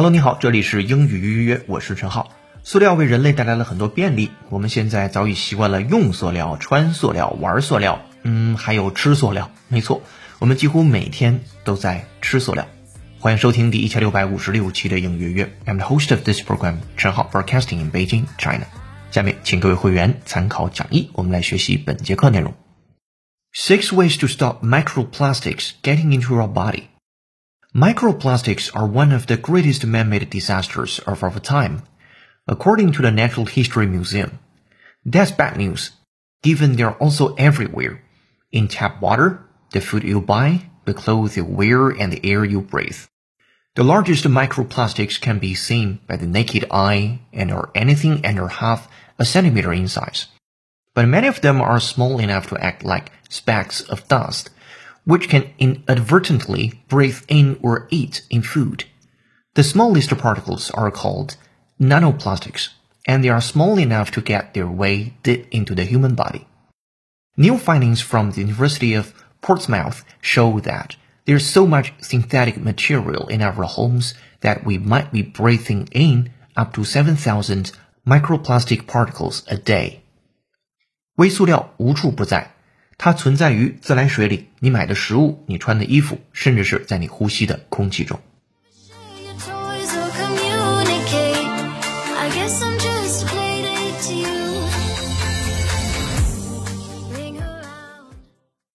Hello，你好，这里是英语约约，我是陈浩。塑料为人类带来了很多便利，我们现在早已习惯了用塑料、穿塑料、玩塑料，嗯，还有吃塑料。没错，我们几乎每天都在吃塑料。欢迎收听第一千六百五十六期的英语约约。I'm the host of this program，陈浩，broadcasting in Beijing, China。下面请各位会员参考讲义，我们来学习本节课内容。Six ways to stop microplastics getting into our body. Microplastics are one of the greatest man-made disasters of our time, according to the Natural History Museum. That's bad news, given they're also everywhere. In tap water, the food you buy, the clothes you wear, and the air you breathe. The largest microplastics can be seen by the naked eye and are anything under half a centimeter in size. But many of them are small enough to act like specks of dust, which can inadvertently breathe in or eat in food. The smallest particles are called nanoplastics, and they are small enough to get their way deep into the human body. New findings from the University of Portsmouth show that there's so much synthetic material in our homes that we might be breathing in up to 7,000 microplastic particles a day. 微塑料无处不在， 它存在于自来水里、你买的食物、你穿的衣服，甚至是在你呼吸的空气中。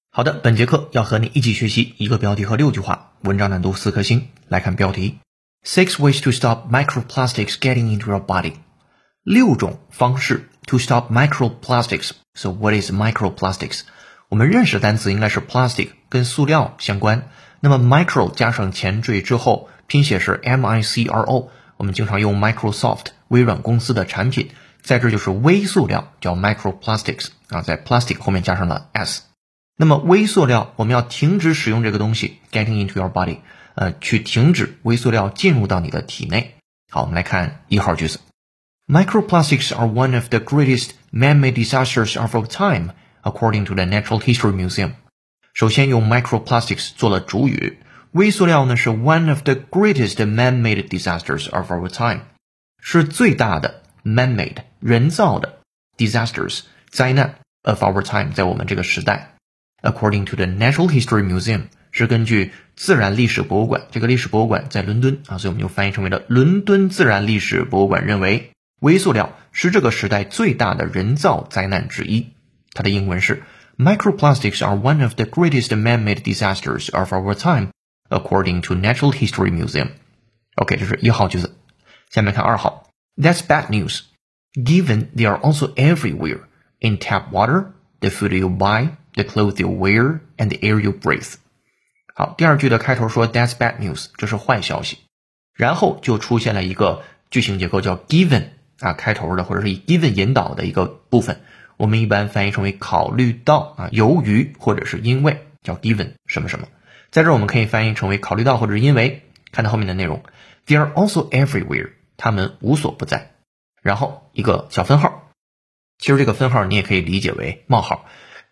好的，本节课要和你一起学习一个标题和六句话，文章难度四颗星。来看标题：Six ways to stop microplastics getting into your body。六种方式 to stop microplastics。So what is microplastics？我们认识的单词应该是 plastic，跟塑料相关。那么 micro 加上前缀之后，拼写是 m i c r o。我们经常用 Microsoft 微软公司的产品，在这就是微塑料，叫 microplastics 啊，在 plastic 后面加上了 s。那么微塑料，我们要停止使用这个东西，getting into your body，呃，去停止微塑料进入到你的体内。好，我们来看一号句子：Microplastics are one of the greatest man-made disasters of our time, according to the Natural History Museum。首先用 microplastics 做了主语，微塑料呢是 one of the greatest man-made disasters of our time，是最大的 man-made 人造的 disasters 灾难 of our time，在我们这个时代。According to the Natural History Museum，是根据自然历史博物馆，这个历史博物馆在伦敦啊，所以我们就翻译成为了伦敦自然历史博物馆认为，微塑料是这个时代最大的人造灾难之一。它的英文是 Microplastics are one of the greatest man-made disasters of our time, according to Natural History Museum. OK，这是一号句子。下面看二号，That's bad news, given they are also everywhere in tap water, the food you buy the clothes you wear and the air you breathe。好，第二句的开头说 That's bad news，这是坏消息。然后就出现了一个句型结构叫 given 啊开头的，或者是以 given 引导的一个部分， 我们一般翻译成为考虑到啊，由于或者是因为叫 given 什么什么。在这儿我们可以翻译成为考虑到或者是因为。看到后面的内容，They are also everywhere，他们无所不在。然后一个小分号，其实这个分号你也可以理解为冒号。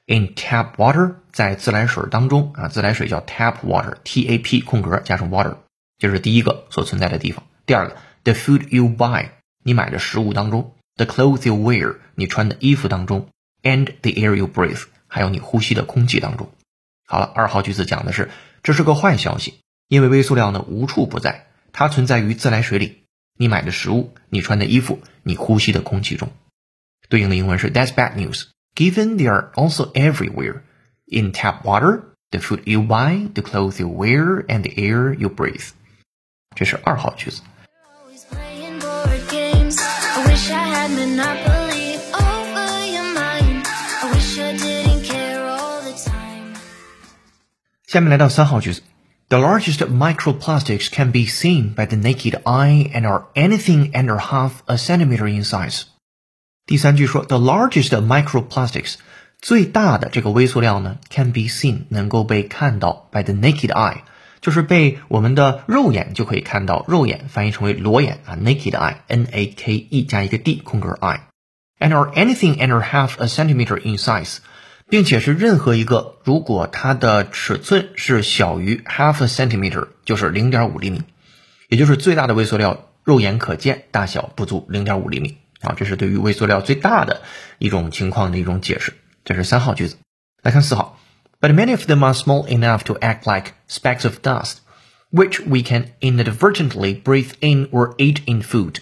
In tap water，在自来水当中啊，自来水叫 tap water，T A P 空格加上 water，这是第一个所存在的地方。第二个，the food you buy，你买的食物当中；the clothes you wear，你穿的衣服当中；and the air you breathe，还有你呼吸的空气当中。好了，二号句子讲的是这是个坏消息，因为微塑料呢无处不在，它存在于自来水里，你买的食物，你穿的衣服，你呼吸的空气中。对应的英文是 That's bad news。given they are also everywhere in tap water, the food you buy, the clothes you wear, and the air you breathe. 这是二号句子。下面来到三号句子。The largest microplastics can be seen by the naked eye and are anything under half a centimeter in size. 第三句说，the largest microplastics，最大的这个微塑料呢，can be seen，能够被看到 by the naked eye，就是被我们的肉眼就可以看到，肉眼翻译成为裸眼啊，naked eye，n a k e 加一个 d 空格 eye，and are anything under half a centimeter in size， 并且是任何一个如果它的尺寸是小于 half a centimeter，就是零点五厘米。也就是最大的微塑料肉眼可见，大小不足零点五厘米啊，这是对于微塑料最大的一种情况的一种解释。这是三号句子。来看四号，But many of them are small enough to act like specks of dust, which we can inadvertently breathe in or eat in food。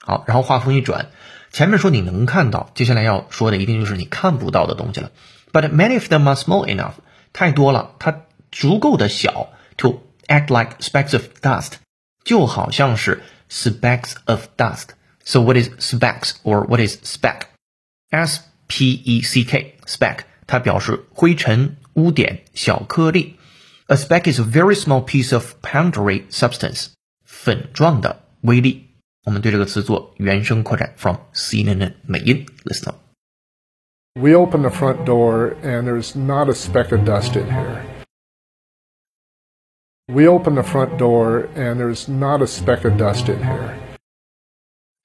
好，然后话锋一转，前面说你能看到，接下来要说的一定就是你看不到的东西了。But many of them are small enough，太多了，它足够的小，to act like specks of dust，就好像是 specks of dust。So what is specks or what is speck? S P E C K speck，它表示灰尘、污点、小颗粒。A speck is a very small piece of powdery substance，粉状的微粒。 我们对这个词做原声扩展，from CNN 美音，listen up。We open the front door and there's not a speck of dust in here. We open the front door and there's not a speck of dust in here.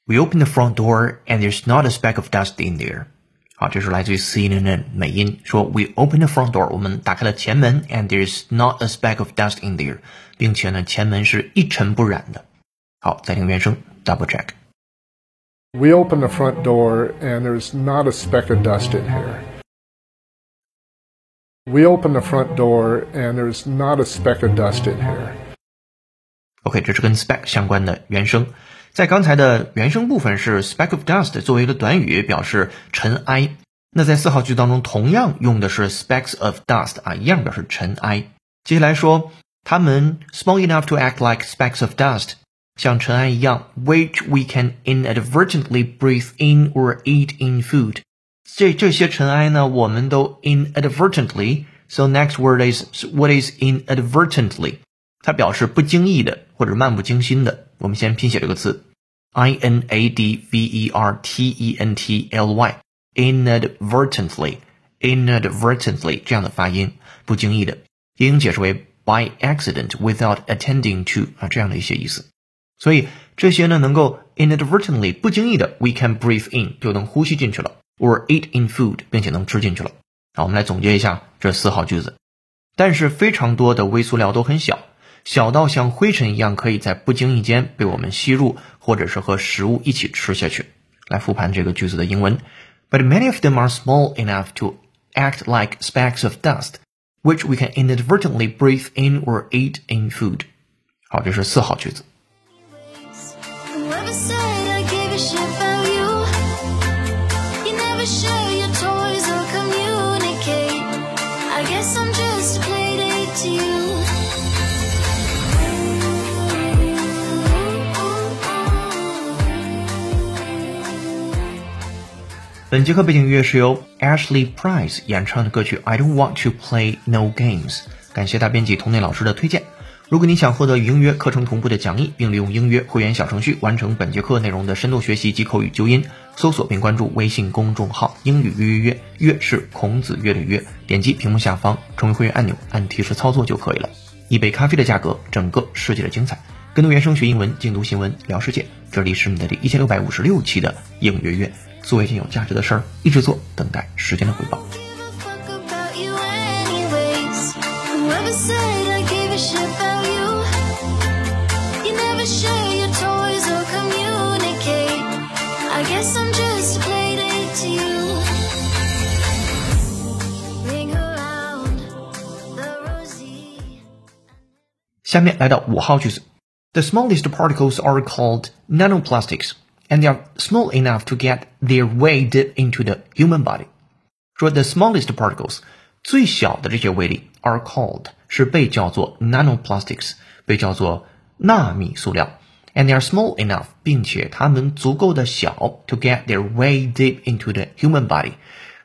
We open the front door and there's not a speck of dust in there. 好，这是来自于 CNN 美音说，We open the front door，我们打开了前门，and there's not a speck of dust in there，并且呢，前门是一尘不染的。好，再听原声 ，double check。We open the front door and there's not a speck of dust in here. We open the front door and there's not a speck of dust in here. OK，这是跟 speck 相关的原声。在刚才的原声部分是 speck of dust 作为一个短语表示尘埃，那在四号句当中同样用的是 specks of dust 啊，一样表示尘埃。接下来说，它们 small enough to act like specks of dust， 像尘埃一样，which we can inadvertently breathe in or eat in food。这这些尘埃呢，我们都 inadvertently。So next word is what is inadvertently？它表示不经意的或者漫不经心的。我们先拼写这个词，i n a d v e r t e n t l y，inadvertently，inadvertently 这样的发音，不经意的，也应解释为 by accident without attending to 啊这样的一些意思。 所以这些呢能够 inadvertently 不经意的，we can breathe in 就能呼吸进去了，or eat in food 并且能吃进去了。好，我们来总结一下这四号句子。但是非常多的微塑料都很小。小到像灰尘一样，可以在不经意间被我们吸入，或者是和食物一起吃下去。来复盘这个句子的英文，But many of them are small enough to act like specks of dust, which we can inadvertently breathe in or eat in food。好，这是四号句子。本节课背景音乐是由 Ashley Price 演唱的歌曲《I Don't Want to Play No Games》。感谢大编辑童内老师的推荐。 如果你想获得与英约课程同步的讲义，并利用英约会员小程序完成本节课内容的深度学习及口语纠音，搜索并关注微信公众号“英语约约约”，约是孔子约的约。点击屏幕下方成为会员按钮，按提示操作就可以了。一杯咖啡的价格，整个世界的精彩。跟读原声学英文，精读新闻聊世界。这里是你的第一千六百五十六期的英约约。做一件有价值的事儿，一直做，等待时间的回报。下面来到五号句子，The smallest particles are called nanoplastics。and they are small enough to get their way deep into the human body. 说 the smallest particles 最小的这些微粒 are called 是被叫做 nanoplastics，被叫做纳米塑料。And they are small enough，并且它们足够的小 to get their way deep into the human body，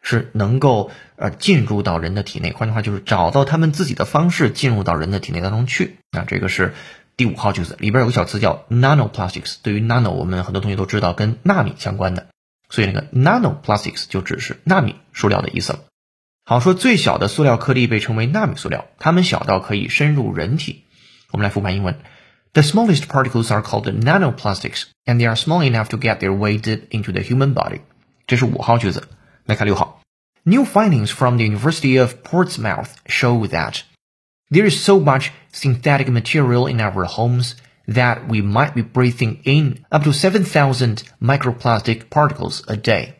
是能够呃进入到人的体内。换句话就是找到他们自己的方式进入到人的体内当中去。啊，这个是第五号句子里边有个小词叫 nanoplastics，对于 nano 我们很多同学都知道跟纳米相关的，所以那个 nanoplastics 就只是纳米塑料的意思了。好，说最小的塑料颗粒被称为纳米塑料，它们小到可以深入人体。我们来复盘英文：The smallest particles are called nanoplastics, and they are small enough to get their way deep into the human body。这是五号句子。来看六号，New findings from the University of Portsmouth show that There is so much synthetic material in our homes that we might be breathing in up to 7,000 microplastic particles a day.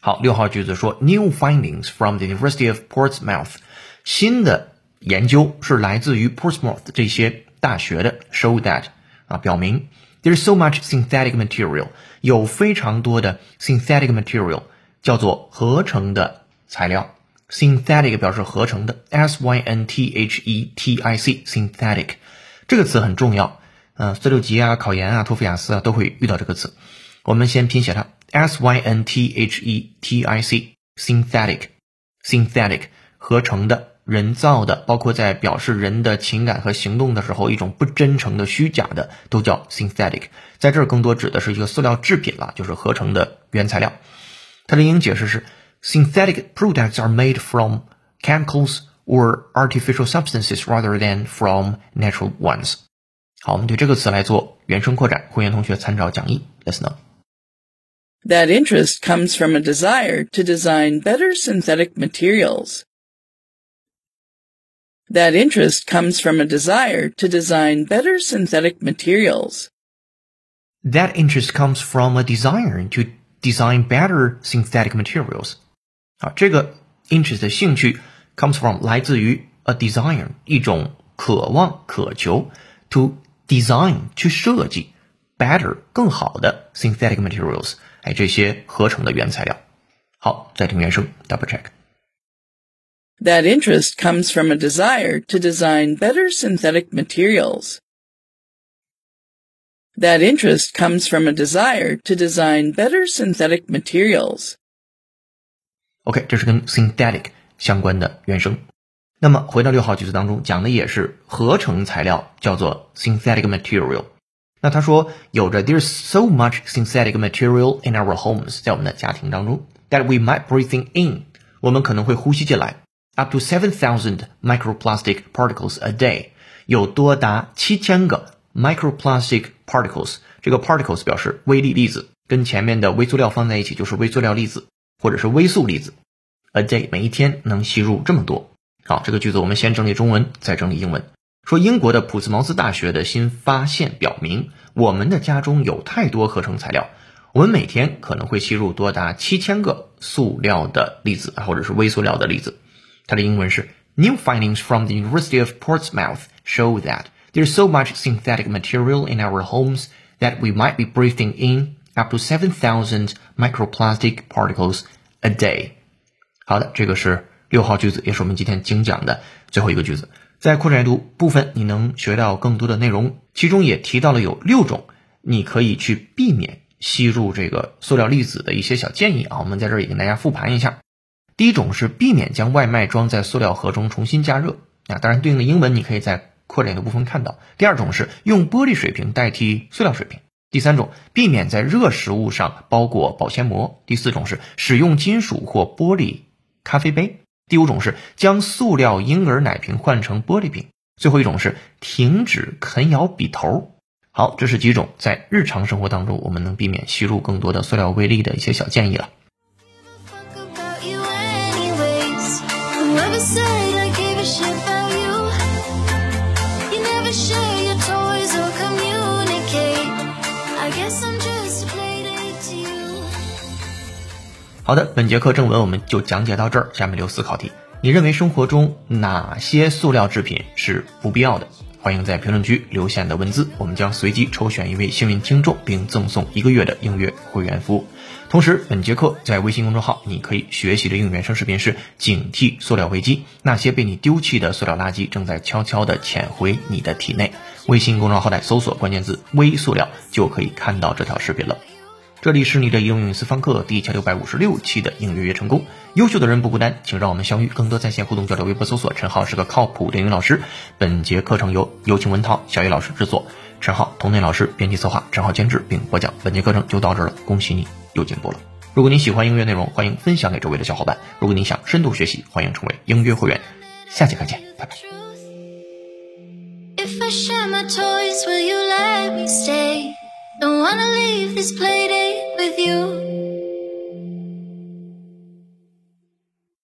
好，六号句子说，New findings from the University of Portsmouth，新的研究是来自于 Portsmouth 这些大学的，show that 啊，表明 there's so much synthetic material，有非常多的 synthetic material， 叫做合成的材料。synthetic 表示合成的，s y n t h e t i c，synthetic 这个词很重要。嗯，四六级啊、考研啊、托福、雅思啊都会遇到这个词。我们先拼写它，s y n t h e t i c，synthetic，synthetic 合成的。人造的，包括在表示人的情感和行动的时候，一种不真诚的、虚假的，都叫 synthetic。在这儿更多指的是一个塑料制品了，就是合成的原材料。它的英语解释是：synthetic products are made from chemicals or artificial substances rather than from natural ones。好，我们对这个词来做原声扩展，会员同学参照讲义。Let's know。That interest comes from a desire to design better synthetic materials. That interest comes from a desire to design better synthetic materials. That interest comes from a desire to design better synthetic materials. 啊，这个 interest 的兴趣 comes from 来自于 a desire 一种渴望、渴求 to design 去设计 better 更好的 synthetic materials，哎，这些合成的原材料。好，再听原声，double check。that interest comes from a desire to design better synthetic materials. That interest comes from a desire to design better synthetic materials. OK，这是跟 synthetic 相关的原声。那么回到六号句子当中，讲的也是合成材料，叫做 synthetic material。那他说有着 there's so much synthetic material in our homes，在我们的家庭当中，that we might breathing in，我们可能会呼吸进来。up to seven thousand microplastic particles a day，有多达七千个 microplastic particles。这个 particles 表示微粒粒子，跟前面的微塑料放在一起就是微塑料粒子，或者是微塑粒子。A day 每一天能吸入这么多。好，这个句子我们先整理中文，再整理英文。说英国的普斯茅斯大学的新发现表明，我们的家中有太多合成材料，我们每天可能会吸入多达七千个塑料的粒子，或者是微塑料的粒子。它的英文是 New findings from the University of Portsmouth show that there's so much synthetic material in our homes that we might be breathing in up to 7,000 microplastic particles a day. 好的，这个是六号句子，也是我们今天精讲的最后一个句子。在扩展阅读部分，你能学到更多的内容，其中也提到了有六种你可以去避免吸入这个塑料粒子的一些小建议啊。我们在这儿也跟大家复盘一下。第一种是避免将外卖装在塑料盒中重新加热啊，当然对应的英文你可以在扩展的部分看到。第二种是用玻璃水瓶代替塑料水瓶。第三种，避免在热食物上包裹保鲜膜。第四种是使用金属或玻璃咖啡杯。第五种是将塑料婴儿奶瓶换成玻璃瓶。最后一种是停止啃咬笔头。好，这是几种在日常生活当中我们能避免吸入更多的塑料微粒的一些小建议了。好的，本节课正文我们就讲解到这儿。下面留思考题：你认为生活中哪些塑料制品是不必要的？欢迎在评论区留下你的文字，我们将随机抽选一位幸运听众，并赠送一个月的音乐会员服务。同时，本节课在微信公众号你可以学习的应原声视频是“警惕塑料危机”，那些被你丢弃的塑料垃圾正在悄悄地潜回你的体内。微信公众号内搜索关键字“微塑料”就可以看到这条视频了。这里是你的英语私房课第一千六百五十六期的应约约成功。优秀的人不孤单，请让我们相遇。更多在线互动交流，微博搜索陈浩是个靠谱的英语老师。本节课程由有请文涛、小叶老师制作，陈浩童内老师编辑策划，陈浩监制并播讲。本节课程就到这了，恭喜你又进步了。如果你喜欢音乐内容，欢迎分享给周围的小伙伴。如果你想深度学习，欢迎成为音乐会员。下节课见，拜拜。Don't wanna leave this playdate with you.